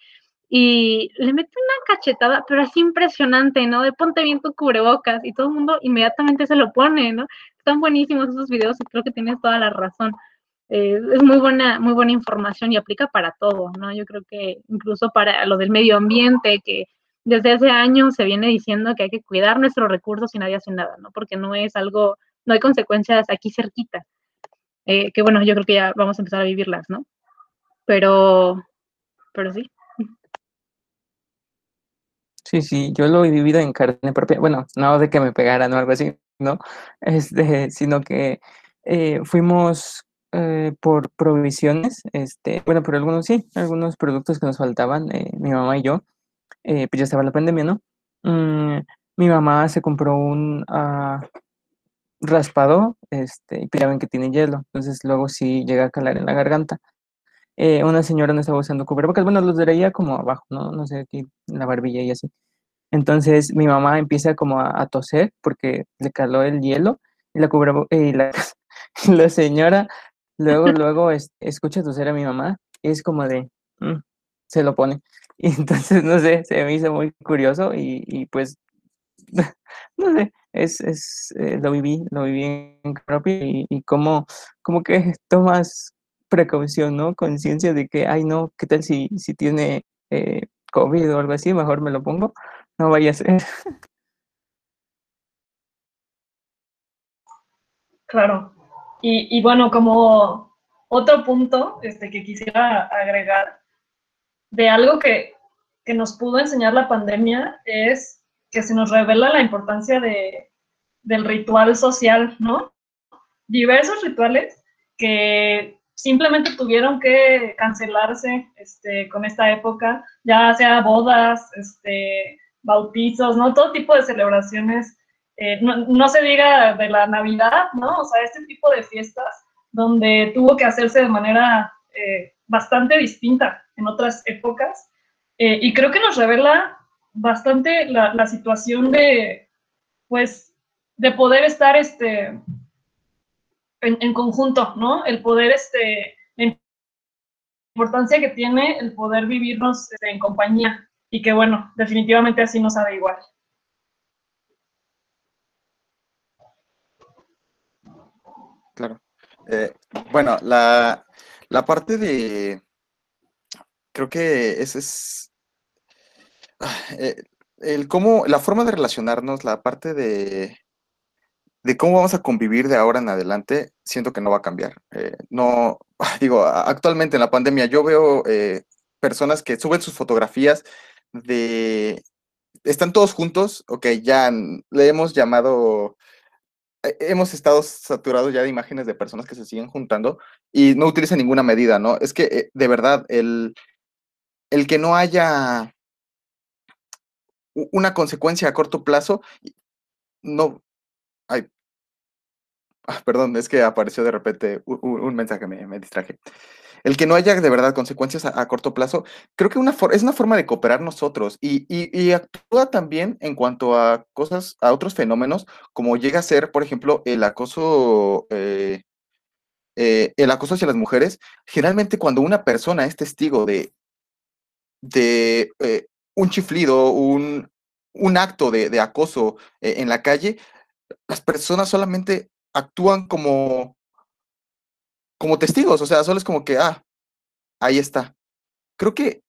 y le mete una cachetada, pero así impresionante, ¿no? De ponte bien tu cubrebocas y todo el mundo inmediatamente se lo pone, ¿no? Están buenísimos esos videos y creo que tienes toda la razón. Eh, es muy buena, muy buena información y aplica para todo, ¿no? Yo creo que incluso para lo del medio ambiente, que desde hace años se viene diciendo que hay que cuidar nuestros recursos y nadie hace nada, ¿no? Porque no es algo, no hay consecuencias aquí cerquita. Eh, que bueno, yo creo que ya vamos a empezar a vivirlas, ¿no? Pero, pero sí. Sí, sí, yo lo he vivido en carne propia. Bueno, no de que me pegaran o algo así, ¿no? Este, sino que eh, fuimos eh, por provisiones, este, bueno, por algunos sí, algunos productos que nos faltaban, mi mamá y yo, pues ya estaba la pandemia, ¿no? Mm, mi mamá se compró un uh, raspado, este, y pues que tiene hielo, entonces luego sí llega a calar en la garganta. Eh, una señora no estaba usando cubrebocas, bueno, los traía como abajo, ¿no? No sé, aquí en la barbilla y así. Entonces mi mamá empieza como a, toser porque le caló el hielo y la y la, *laughs* la señora luego, *laughs* luego escucha toser a mi mamá y es como de, mm", se lo pone. *laughs* Y entonces, no sé, se me hizo muy curioso y, pues, no sé, es, es eh, lo viví, lo viví en propio y, como, que *laughs* tomas precaución, ¿no? Conciencia de que, ay, no, ¿qué tal si, si tiene eh, COVID o algo así? Mejor me lo pongo, no vaya a ser. *laughs* Claro. Y, y bueno, como otro punto este, que quisiera agregar de algo que, nos pudo enseñar la pandemia es que se nos revela la importancia de, del ritual social, ¿no? Diversos rituales que simplemente tuvieron que cancelarse este, con esta época, ya sea bodas, este, bautizos, ¿no? Todo tipo de celebraciones, eh, no, se diga de la Navidad, ¿no? O sea, este tipo de fiestas donde tuvo que hacerse de manera eh, bastante distinta en otras épocas. Eh, y creo que nos revela bastante la, situación de, pues, de poder estar este, en, conjunto, ¿no? El poder, este, la importancia que tiene el poder vivirnos este, en compañía y que, bueno, definitivamente así nos sabe igual. Claro. Eh, bueno, la, la parte de, creo que ese es eh, el cómo, la forma de relacionarnos, la parte de, de cómo vamos a convivir de ahora en adelante, siento que no va a cambiar. Eh, no, *laughs* digo, actualmente en la pandemia yo veo eh, personas que suben sus fotografías de, están todos juntos, ok, ya le hemos llamado hemos estado saturados ya de imágenes de personas que se siguen juntando y no utilizan ninguna medida, ¿no? Es que de verdad, el, el que no haya una consecuencia a corto plazo, no, ay, ah, perdón, es que apareció de repente un, mensaje, me, me, distraje. El que no haya de verdad consecuencias a, corto plazo, creo que una es una forma de cooperar nosotros y, actúa también en cuanto a cosas, a otros fenómenos, como llega a ser, por ejemplo, el acoso, eh, eh, el acoso hacia las mujeres. Generalmente cuando una persona es testigo de, de eh, un chiflido, un, un acto de, de acoso en la calle, las personas solamente actúan como, como testigos, o sea, solo es como que, ah, ahí está. Creo que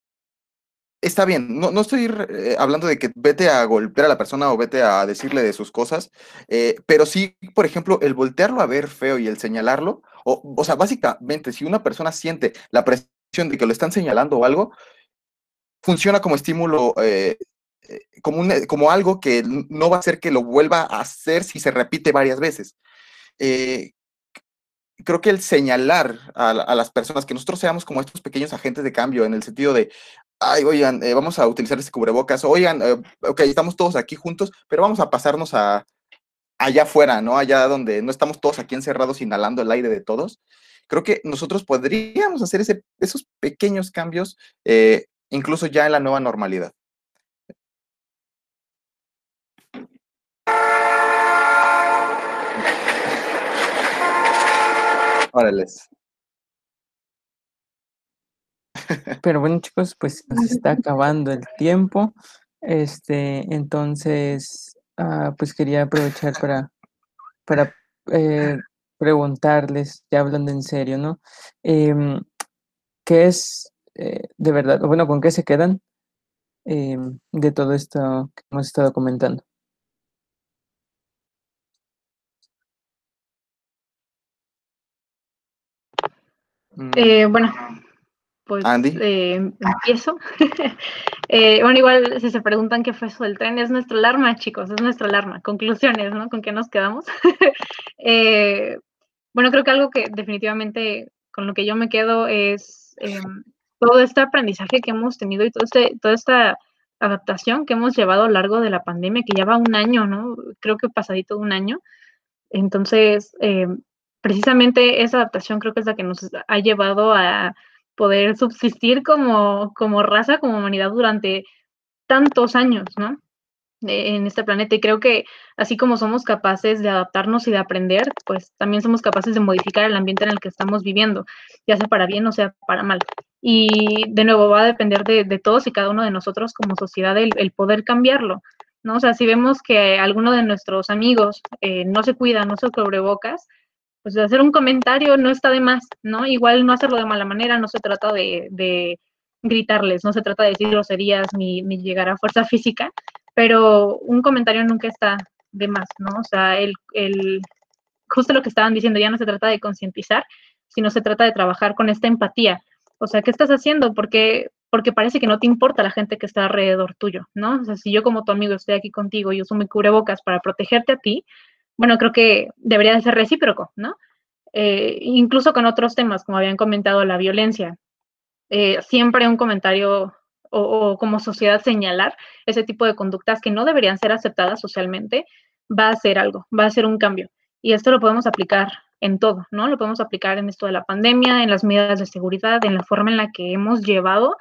está bien, no, no estoy eh, hablando de que vete a golpear a la persona o vete a decirle de sus cosas, eh, pero sí, por ejemplo, el voltearlo a ver feo y el señalarlo, o, o sea, básicamente, si una persona siente la presión de que lo están señalando o algo, funciona como estímulo eh, como, como algo que no va a hacer que lo vuelva a hacer si se repite varias veces. Eh, creo que el señalar a, las personas que nosotros seamos como estos pequeños agentes de cambio en el sentido de, ay, oigan, eh, vamos a utilizar este cubrebocas, oigan, eh, ok, estamos todos aquí juntos, pero vamos a pasarnos a allá afuera, ¿no? Allá donde no estamos todos aquí encerrados inhalando el aire de todos. Creo que nosotros podríamos hacer ese, esos pequeños cambios incluso ya en la nueva normalidad. Órales. Pero bueno, chicos, pues nos está acabando el tiempo. Este, entonces, ah, pues quería aprovechar para, para eh, preguntarles, ya hablando en serio, ¿no? Em, ¿qué es eh, de verdad, bueno, con qué se quedan em, de todo esto que hemos estado comentando? Mm. Eh, bueno, pues eh, empiezo. *laughs* Eh, bueno, igual si se preguntan qué fue eso del tren, es nuestra alarma, chicos, es nuestra alarma. Conclusiones, ¿no? ¿Con qué nos quedamos? *laughs* bueno, creo que algo que definitivamente con lo que yo me quedo es em, todo este aprendizaje que hemos tenido y todo este, toda esta adaptación que hemos llevado a lo largo de la pandemia, que ya va un año, ¿no? Creo que pasadito un año. Entonces, em, precisamente esa adaptación creo que es la que nos ha llevado a poder subsistir como, como raza, como humanidad durante tantos años, ¿no? En este planeta. Y creo que así como somos capaces de adaptarnos y de aprender, pues también somos capaces de modificar el ambiente en el que estamos viviendo, ya sea para bien o sea para mal. Y de nuevo va a depender de, todos y cada uno de nosotros como sociedad el, poder cambiarlo. ¿no? O sea, si vemos que alguno de nuestros amigos eh, no se cuida, no se bocas pues hacer un comentario no está de más, ¿no? Igual no hacerlo de mala manera, no se trata de, gritarles, no se trata de decir groserías ni, ni, llegar a fuerza *laughs* física, pero un comentario nunca está de más, ¿no? O sea, el, el, justo lo que estaban diciendo, ya no se trata de concientizar, sino se trata de trabajar con esta empatía. O sea, ¿qué estás haciendo? Porque, porque parece que no te importa la gente que está alrededor tuyo, ¿no? O sea, si yo como tu amigo estoy aquí contigo y uso mi cubrebocas para protegerte a ti, bueno, creo que debería de ser recíproco, ¿no? Eh, incluso con otros temas, como habían comentado, la violencia. Eh, siempre un comentario o, como sociedad señalar ese tipo de conductas que no deberían ser aceptadas socialmente, va a ser algo, va a ser un cambio. Y esto lo podemos aplicar en todo, ¿no? Lo podemos aplicar en esto de la pandemia, en las medidas de seguridad, en la forma en la que hemos llevado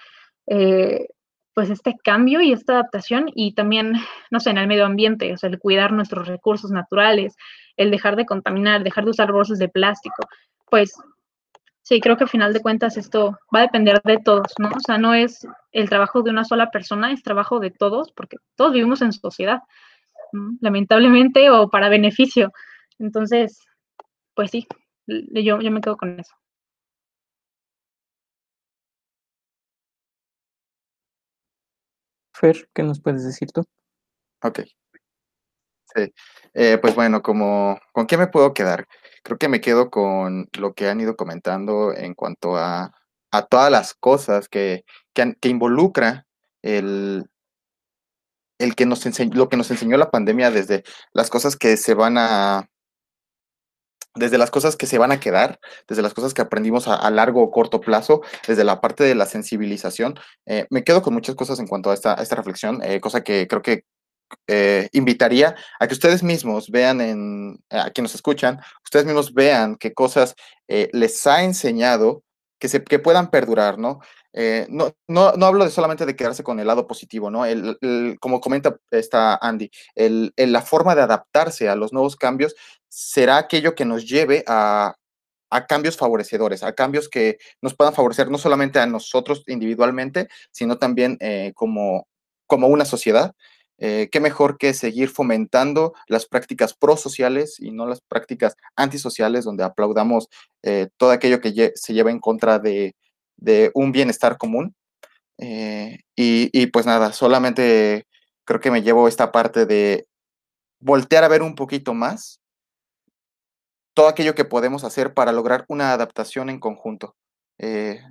eh, pues este cambio y esta adaptación y también, no sé, en el medio ambiente, o sea, el cuidar nuestros recursos naturales, el dejar de contaminar, dejar de usar bolsas de plástico, pues sí, creo que al final de cuentas esto va a depender de todos, ¿no? O sea, no es el trabajo de una sola persona, es trabajo de todos, porque todos vivimos en sociedad, lamentablemente o para beneficio. Entonces, pues sí, yo, yo me quedo con eso. Fer, ¿qué nos puedes decir tú? Ok. Sí. Eh, pues bueno, como, ¿con qué me puedo quedar? Creo que me quedo con lo que han ido comentando en cuanto a, todas las cosas que, que, involucra el, el que nos enseñó, lo que nos enseñó la pandemia desde las cosas que se van a, desde las cosas que se van a quedar, desde las cosas que aprendimos a, largo o corto plazo, desde la parte de la sensibilización. Eh, me quedo con muchas cosas en cuanto a esta, esta reflexión, eh, cosa que creo que eh, invitaría a que ustedes mismos vean en, a quienes nos escuchan, ustedes mismos vean qué cosas les ha enseñado que, se, que puedan perdurar, ¿no? Eh, no, no, no, hablo de solamente de quedarse con el lado positivo, ¿no? El, el, como comenta esta Andy, el, la forma de adaptarse a los nuevos cambios será aquello que nos lleve a, a cambios favorecedores, a cambios que nos puedan favorecer no solamente a nosotros individualmente, sino también eh, como, como una sociedad. Eh, qué mejor que seguir fomentando las prácticas prosociales y no las prácticas antisociales, donde aplaudamos eh, todo aquello que se lleva en contra de, un bienestar común. Eh, y, y, pues nada, solamente creo que me llevo esta parte de voltear a ver un poquito más todo aquello que podemos hacer para lograr una adaptación en conjunto. Eh,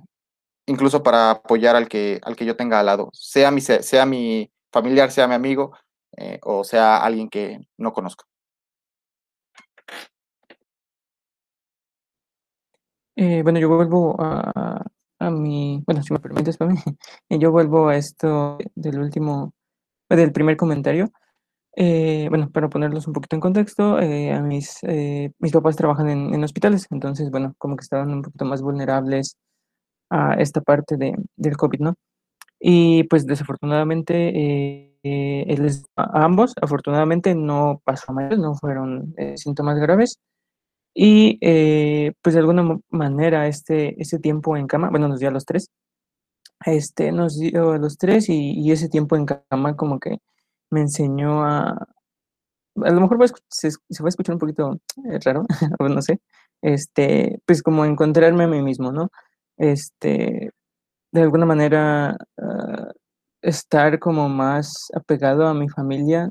incluso para apoyar al que, al que yo tenga al lado, sea mi, sea mi familiar, sea mi amigo eh, o sea alguien que no conozco. Eh, bueno, yo vuelvo a, a mi, bueno, si me permites, para *laughs* mí, yo vuelvo a esto del último, del primer comentario. Eh, bueno, para ponerlos un poquito en contexto, a mis, mis papás trabajan en, en, hospitales, entonces, bueno, como que estaban un poquito más vulnerables a esta parte de, del COVID, ¿no? Y pues desafortunadamente, les, a ambos, afortunadamente, no pasó mal, no fueron síntomas graves. Y pues de alguna manera este, este tiempo en cama, bueno, nos dio a los tres, este, nos dio a los tres y, y ese tiempo en cama como que me enseñó a, a lo mejor se, se, va a escuchar un poquito eh, raro, *laughs* no sé, este, pues como encontrarme a mí mismo, ¿no? Este, de alguna manera uh, estar como más apegado a mi familia,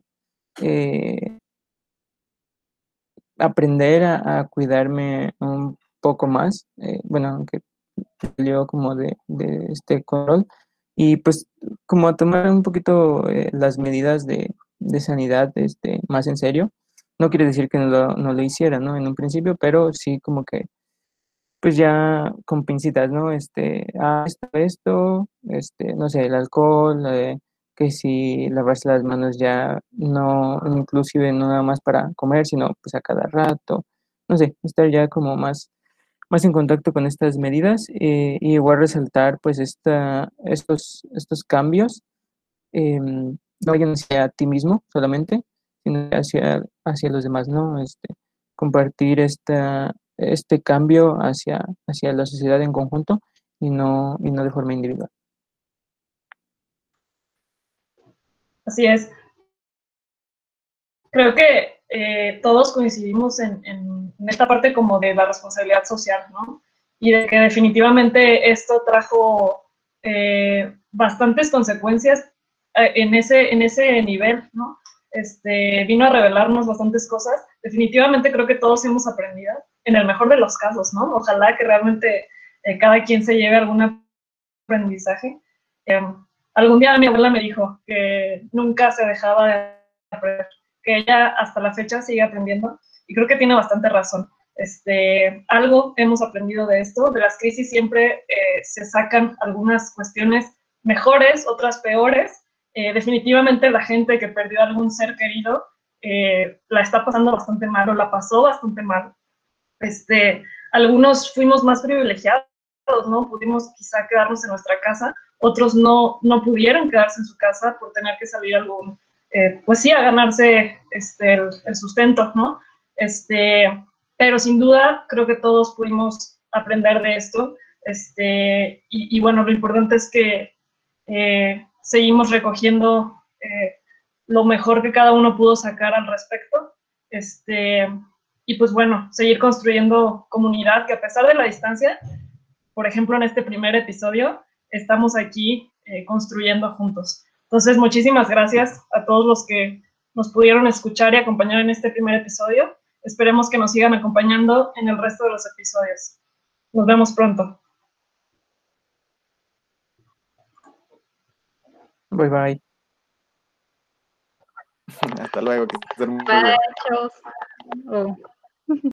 eh, aprender a, cuidarme un poco más, eh, bueno, aunque salió como de, este control, y pues como tomar un poquito eh, las medidas de, de, sanidad este, más en serio. No quiere decir que no lo, no lo, hiciera, ¿no? En un principio, pero sí como que, pues ya con pincitas, ¿no? Este, ah, esto, esto, este, no sé, el alcohol, que si lavarse las manos ya no, inclusive no nada más para comer, sino pues a cada rato, no sé, estar ya como más más en contacto con estas medidas eh, y igual resaltar pues esta, estos, estos cambios, eh, no vayan hacia ti mismo solamente, sino hacia, hacia los demás, ¿no? Este, compartir esta, este cambio hacia, hacia la sociedad en conjunto y no, y no de forma individual. Así es. Creo que eh, todos coincidimos en, en, esta parte como de la responsabilidad social, ¿no? Y de que definitivamente esto trajo eh, bastantes consecuencias eh, en, ese, en ese nivel, ¿no? Este, vino a revelarnos bastantes cosas. Definitivamente creo que todos hemos aprendido, en el mejor de los casos, ¿no? Ojalá que realmente eh, cada quien se lleve algún aprendizaje. algún día mi abuela me dijo que nunca se dejaba de aprender que ella hasta la fecha sigue aprendiendo y creo que tiene bastante razón. Este, algo hemos aprendido de esto, de las crisis siempre eh, se sacan algunas cuestiones mejores, otras peores. Eh, definitivamente la gente que perdió algún ser querido eh, la está pasando bastante mal o la pasó bastante mal. Este, algunos fuimos más privilegiados, ¿no? Pudimos quizá quedarnos en nuestra casa, otros no, no pudieron quedarse en su casa por tener que salir algún eh, pues sí, a ganarse este, el, sustento, ¿no? Este, pero sin duda creo que todos pudimos aprender de esto. Este, y, bueno, lo importante es que eh, seguimos recogiendo eh, lo mejor que cada uno pudo sacar al respecto. Este, y pues bueno, seguir construyendo comunidad que a pesar de la distancia, por ejemplo, en este primer episodio, estamos aquí construyendo juntos. Entonces, muchísimas gracias a todos los que nos pudieron escuchar y acompañar en este primer episodio. Esperemos que nos sigan acompañando en el resto de los episodios. Nos vemos pronto. Bye bye. Hasta luego. Bye,